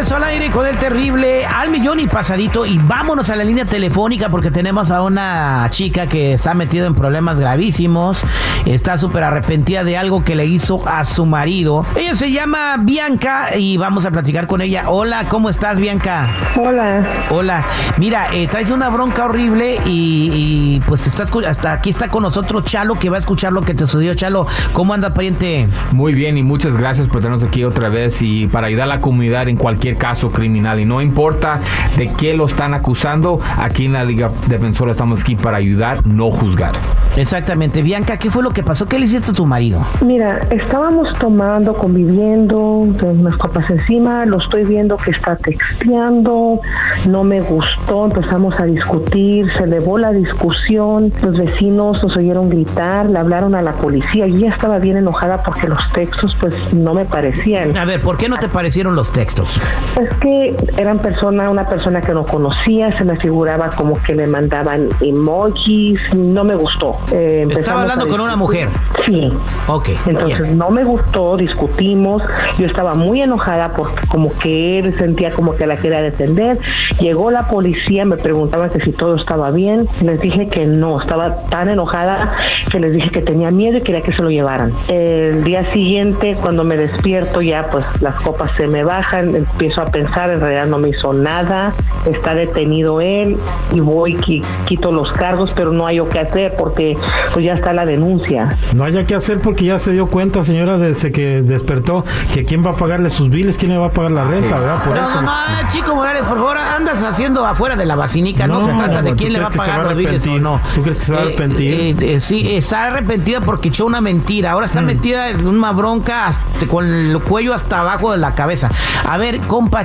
regreso al aire con el terrible al millón y pasadito. Y vámonos a la línea telefónica porque tenemos a una chica que está metida en problemas gravísimos. Está súper arrepentida de algo que le hizo a su marido. Ella se llama Bianca y vamos a platicar con ella. Hola, ¿cómo estás, Bianca? Hola. Hola. Mira, eh, traes una bronca horrible y, y, pues estás hasta aquí está con nosotros Chalo que va a escuchar lo que te sucedió. Chalo, ¿cómo anda, pariente? Muy bien y muchas gracias por tenernos aquí otra vez y para ayudar a la comunidad en cualquier caso criminal. Y no importa de qué lo están acusando, aquí en la Liga Defensora estamos aquí para ayudar, no juzgar. Exactamente. Bianca, ¿qué fue lo que pasó? ¿Qué le hiciste a tu marido? Mira, estábamos tomando, conviviendo, unas copas encima, lo estoy viendo que está texteando, no me gustó, empezamos a discutir, se elevó la discusión, los vecinos nos oyeron gritar, le hablaron a la policía, y ya estaba bien enojada porque los textos pues no me parecían. A ver, ¿por qué no te parecieron los textos? Es que eran persona, una persona que no conocía, se me figuraba como que le mandaban emojis, no me gustó. Eh, Estaba hablando con una mujer. Sí. Ok. Entonces no me gustó, discutimos, yo estaba muy enojada porque como que él sentía como que la quería defender. Llegó la policía, me preguntaban que si todo estaba bien, les dije que no, estaba tan enojada que les dije que tenía miedo y quería que se lo llevaran. El día siguiente, cuando me despierto, ya pues las copas se me bajan, empiezo a pensar, en realidad no me hizo nada, está detenido él y voy, quito los cargos, pero no hay o qué hacer porque pues ya está la denuncia. No haya que hacer porque ya se dio cuenta, señora, desde que despertó, que quién va a pagarle sus biles, quién le va a pagar la renta, ¿verdad? Por no, eso. no, no, Chico Morales, por favor, andas haciendo afuera de la vacinica, no, se trata de quién le va a pagar los biles o no. ¿Tú crees que se va a eh, arrepentir? Eh, eh, sí, está arrepentida porque echó una mentira, ahora está mm. metida en una bronca con el cuello hasta abajo de la cabeza. A ver, compa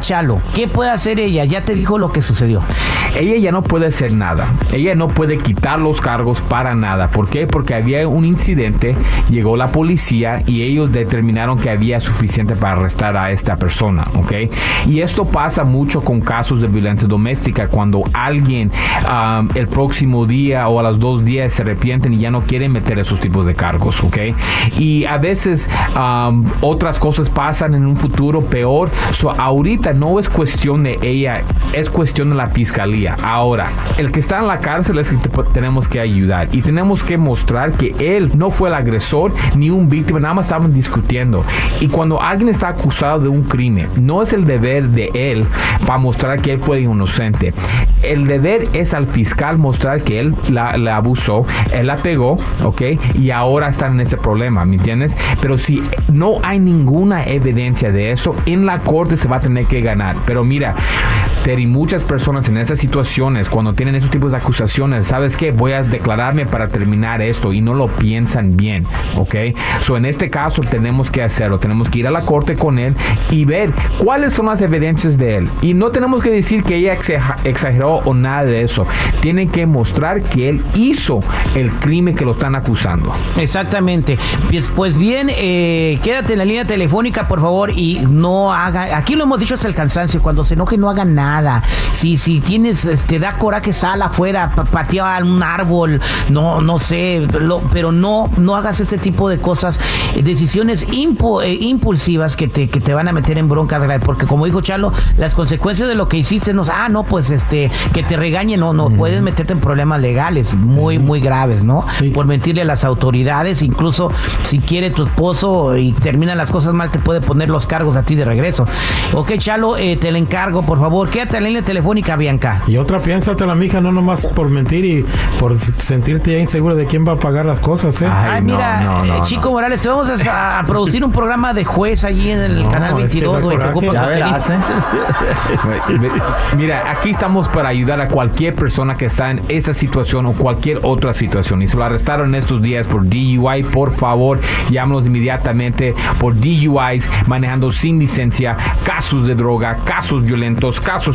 ¿qué puede hacer ella? Ya te dijo lo que sucedió. Ella ya no puede hacer nada. Ella no puede quitar los cargos para nada. ¿Por qué? Porque había un incidente, llegó la policía y ellos determinaron que había suficiente para arrestar a esta persona, ¿ok? Y esto pasa mucho con casos de violencia doméstica, cuando alguien el próximo día o a los dos días se arrepienten y ya no quieren meter esos tipos de cargos, ¿ok? Y a veces otras cosas pasan en un futuro peor. So, ahorita no es cuestión de ella, es cuestión de la fiscalía. Ahora, el que está en la cárcel es que tenemos que ayudar y tenemos que mostrar que él no fue el agresor ni un víctima, nada más estaban discutiendo. Y cuando alguien está acusado de un crimen, no es el deber de él para mostrar que él fue inocente. El deber es al fiscal mostrar que él la, la abusó, él la pegó, ¿ok? Y ahora están en ese problema, ¿me entiendes? Pero si no hay ninguna evidencia de eso, en la corte se va a tener que ganar. Pero mira, Terry, muchas personas en esas situaciones, cuando tienen esos tipos de acusaciones, ¿sabes qué? Voy a declararme para terminar esto y no lo piensan bien, ¿ok? So, en este caso tenemos que hacerlo, tenemos que ir a la corte con él y ver cuáles son las evidencias de él. Y no tenemos que decir que ella exageró o nada de eso. Tienen que mostrar que él hizo el crimen que lo están acusando. Exactamente. Pues, pues bien, eh, quédate en la línea telefónica, por favor, y no haga, aquí lo hemos dicho hasta el cansancio, cuando se enoje no haga nada si, si tienes, te este, da coraje, sal afuera, patea un árbol, no, no sé, pero no, no hagas este tipo de cosas, decisiones eh, impulsivas que te, que te van a meter en broncas, porque como dijo Chalo, las consecuencias de lo que hiciste, no, ah, no, pues este, que te regañen, no, no, puedes meterte en problemas legales muy, muy graves, ¿no? Por mentirle a las autoridades, incluso si quiere tu esposo y terminan las cosas mal, te puede poner los cargos a ti de regreso. Ok, Chalo, eh, te le encargo, por favor, que la línea telefónica, Bianca. Y otra, la mija, no nomás por mentir y por sentirte ya insegura de quién va a pagar las cosas, ¿eh? Ay, mira, eh, Chico Morales, te vamos a, producir un programa de juez allí en el canal 22, güey, Mira, aquí estamos para ayudar a cualquier persona que está en esa situación o cualquier otra situación. Y se lo arrestaron estos días por DUI, por favor, llámanos inmediatamente por DUIs, manejando sin licencia, casos de droga, casos violentos, casos